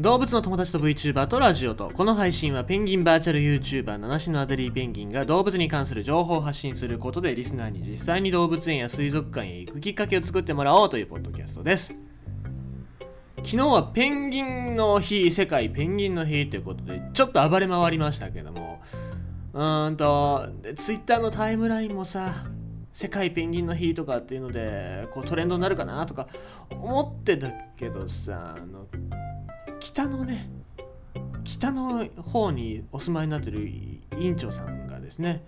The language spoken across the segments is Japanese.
動物の友達と VTuber とラジオとこの配信はペンギンバーチャル YouTuber 七種のアデリーペンギンが動物に関する情報を発信することでリスナーに実際に動物園や水族館へ行くきっかけを作ってもらおうというポッドキャストです。昨日はペンギンの日世界ペンギンの日ということでちょっと暴れ回りましたけどもうーんと Twitter のタイムラインもさ世界ペンギンの日とかっていうのでこうトレンドになるかなとか思ってたけどさあの北のね北の方にお住まいになってる委員長さんがですね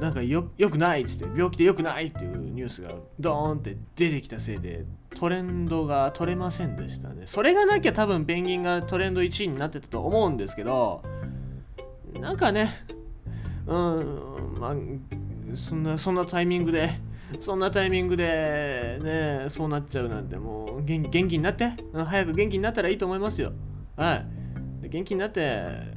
なんかよよくないっつって病気でよくないっていうニュースがドーンって出てきたせいでトレンドが取れませんでしたね。それがなきゃ多分ペンギンがトレンド1位になってたと思うんですけどなんかねうんまあそんなそんなタイミングでそんなタイミングでねそうなっちゃうなんてもう元気になって。うん早く元気になったらいいと思いますよ。はい。で元気になって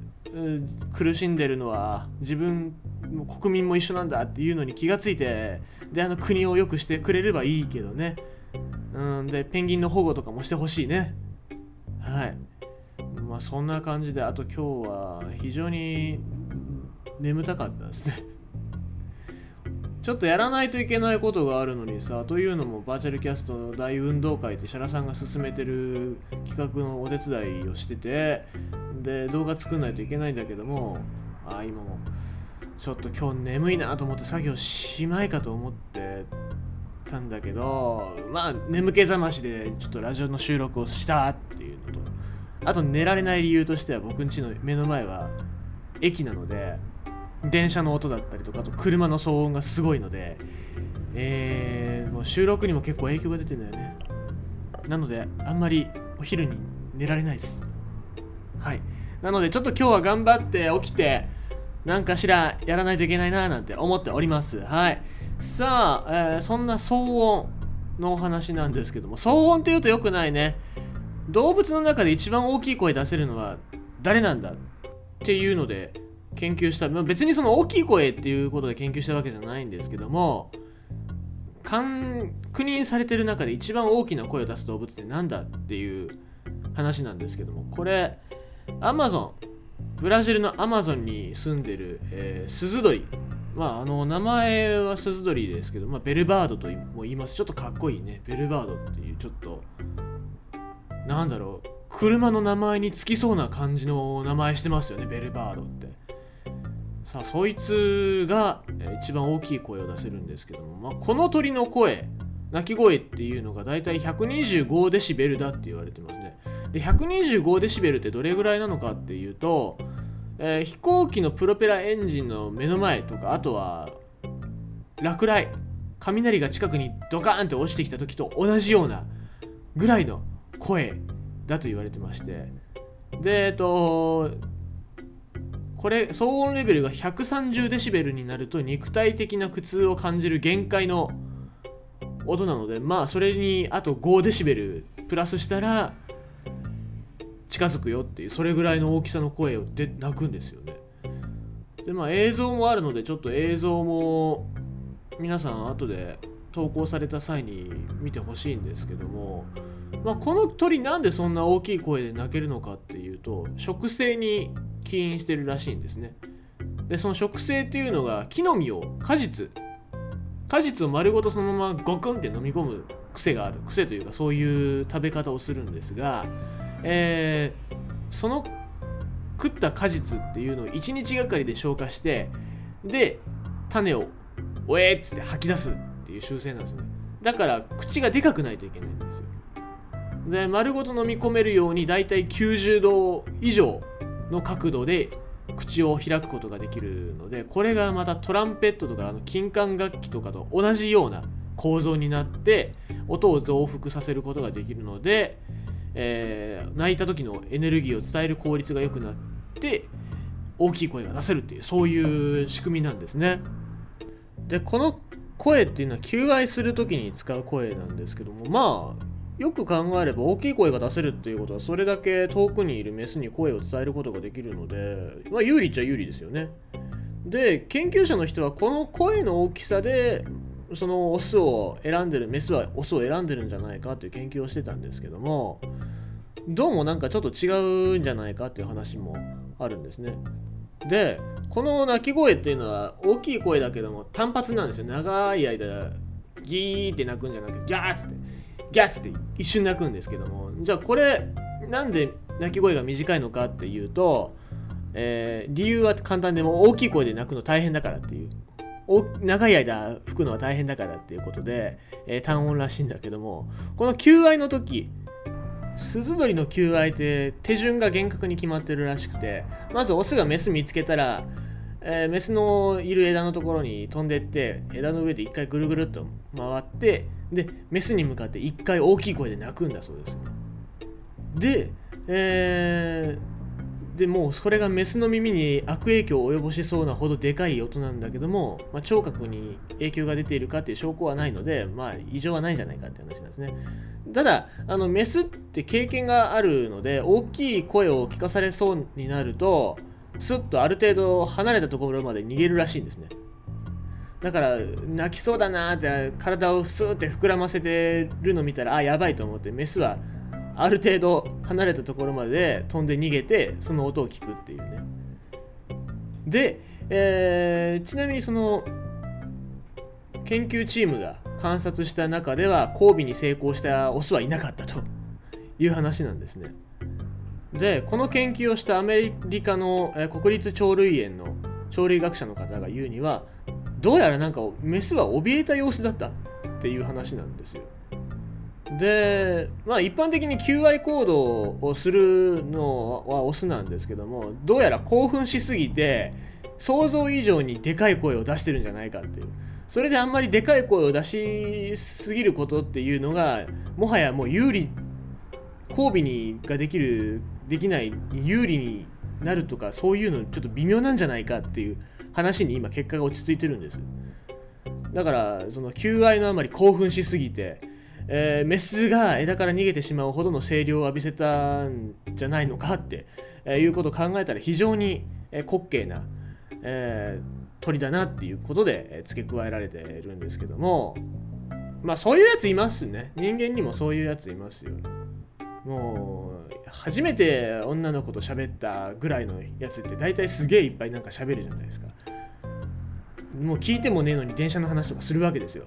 苦しんでるのは自分も国民も一緒なんだっていうのに気がついてであの国を良くしてくれればいいけどね。うんでペンギンの保護とかもしてほしいね。はい。まあそんな感じであと今日は非常に眠たかったですね。ちょっとやらないといけないことがあるのにさというのもバーチャルキャストの大運動会ってシャラさんが進めてる企画のお手伝いをしててで動画作んないといけないんだけどもああ今もちょっと今日眠いなと思って作業しまいかと思ってたんだけどまあ眠気覚ましでちょっとラジオの収録をしたっていうのとあと寝られない理由としては僕ん家の目の前は駅なので電車の音だったりとかあと車の騒音がすごいのでえー、もう収録にも結構影響が出てるんだよね。なのであんまりお昼に寝られないです。はい。なのでちょっと今日は頑張って起きて何かしらやらないといけないななんて思っております。はい。さあ、えーそんな騒音のお話なんですけども騒音って言うとよくないね。動物の中で一番大きい声出せるのは誰なんだっていうので研究した、まあ、別にその大きい声っていうことで研究したわけじゃないんですけども確認されてる中で一番大きな声を出す動物って何だっていう話なんですけどもこれアマゾンブラジルのアマゾンに住んでる、えースズドリ。まああの名前はスズドリですけど、まあ、ベルバードとも言います。ちょっとかっこいいね。ベルバードっていうちょっとなんだろう。車の名前につきそうな感じの名前してますよねベルバードって。さあそいつが一番大きい声を出せるんですけども、まあ、この鳥の声鳴き声っていうのがだいたい125デシベルだって言われてますね。で125デシベルってどれぐらいなのかっていうと、えー飛行機のプロペラエンジンの目の前とかあとは落雷雷が近くにドカーンって落ちてきた時と同じようなぐらいの声だと言われてまして。でえっとこれ騒音レベルが130デシベルになると肉体的な苦痛を感じる限界の音なのでまあそれにあと5デシベルプラスしたら近づくよっていうそれぐらいの大きさの声をで鳴くんですよね。でまあ映像もあるのでちょっと映像も皆さん後で投稿された際に見てほしいんですけども、まあ、この鳥なんでそんな大きい声で鳴けるのかっていうと食性に起因してるらしいんですね。でその食性っていうのが木の実を果実果実を丸ごとそのままゴクンって飲み込む癖がある癖というかそういう食べ方をするんですが、えーその食った果実っていうのを1日がかりで消化してで種をおえっつって吐き出すっていう習性なんですよね。だから口がでかくないといけないんですよ。で丸ごと飲み込めるようにだいたい90度以上の角度で口を開くことができるのでこれがまたトランペットとかあの金管楽器とかと同じような構造になって音を増幅させることができるので、えー泣いた時のエネルギーを伝える効率が良くなって大きい声が出せるっていうそういう仕組みなんですね。でこの声っていうのは求愛する時に使う声なんですけどもまあよく考えれば大きい声が出せるっていうことはそれだけ遠くにいるメスに声を伝えることができるので、まあ、有利っちゃ有利ですよね。で研究者の人はこの声の大きさでそのオスを選んでるメスはオスを選んでるんじゃないかという研究をしてたんですけどもどうもなんかちょっと違うんじゃないかっていう話もあるんですね。でこの鳴き声っていうのは大きい声だけども単発なんですよ。長い間ギーって鳴くんじゃなくてギャーッつって。ギャッつって一瞬鳴くんですけどもじゃあこれなんで鳴き声が短いのかっていうと、えー、理由は簡単でも大きい声で鳴くの大変だからっていう長い間吹くのは大変だからっていうことで、えー、単音らしいんだけどもこの求愛の時鈴鳥の求愛って手順が厳格に決まってるらしくてまずオスがメス見つけたら、えー、メスのいる枝のところに飛んでって枝の上で一回ぐるぐるっと回ってでメスに向かって一回大きい声で鳴くんだそうですで、えーでもうそれがメスの耳に悪影響を及ぼしそうなほどでかい音なんだけども、まあ、聴覚に影響が出ているかっていう証拠はないので、まあ、異常はないんじゃないかって話なんですね。ただあのメスって経験があるので大きい声を聞かされそうになるとスッとある程度離れたところまで逃げるらしいんですね。だから泣きそうだなって体をスーって膨らませてるの見たらあやばいと思ってメスはある程度離れたところまで飛んで逃げてその音を聞くっていうねで、えー、ちなみにその研究チームが観察した中では交尾に成功したオスはいなかったという話なんですねでこの研究をしたアメリカの、国立鳥類園の鳥類学者の方が言うにはどうやらなんかメスは怯えた様子だったっていう話なんですよ。でまあ一般的に求愛行動をするのはオスなんですけどもどうやら興奮しすぎて想像以上にでかい声を出してるんじゃないかっていう。それであんまりでかい声を出しすぎることっていうのがもはやもう有利交尾にができるできない有利になるとかそういうのちょっと微妙なんじゃないかっていう話に今結果が落ち着いてるんです。だからその求愛のあまり興奮しすぎてえー、メスが枝から逃げてしまうほどの声量を浴びせたんじゃないのかって、え、いうことを考えたら非常に、え、滑稽な、えー、鳥だなっていうことで、付け加えられてるんですけども。まあそういうやついますね。人間にもそういうやついますよ。もう初めて女の子と喋ったぐらいのやつって大体すげえいっぱいなんか喋るじゃないですか。もう聞いてもねえのに電車の話とかするわけですよ、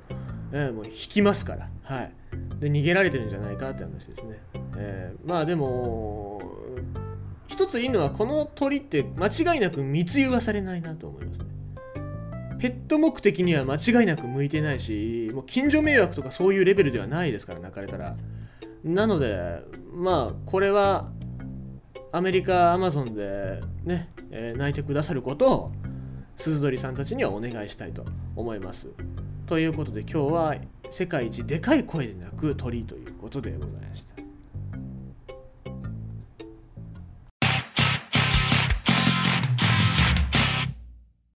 えー、もう引きますから。はい。で逃げられてるんじゃないかって話ですね、えー、まあでも一ついいのはこの鳥って間違いなく密輸はされないなと思いますね。ペット目的には間違いなく向いてないしもう近所迷惑とかそういうレベルではないですから泣かれたら。なのでまあこれはアメリカアマゾンでね、えー、泣いてくださることを鈴鳥さんたちにはお願いしたいと思いますということで今日は世界一でかい声で鳴く鳥ということでございました。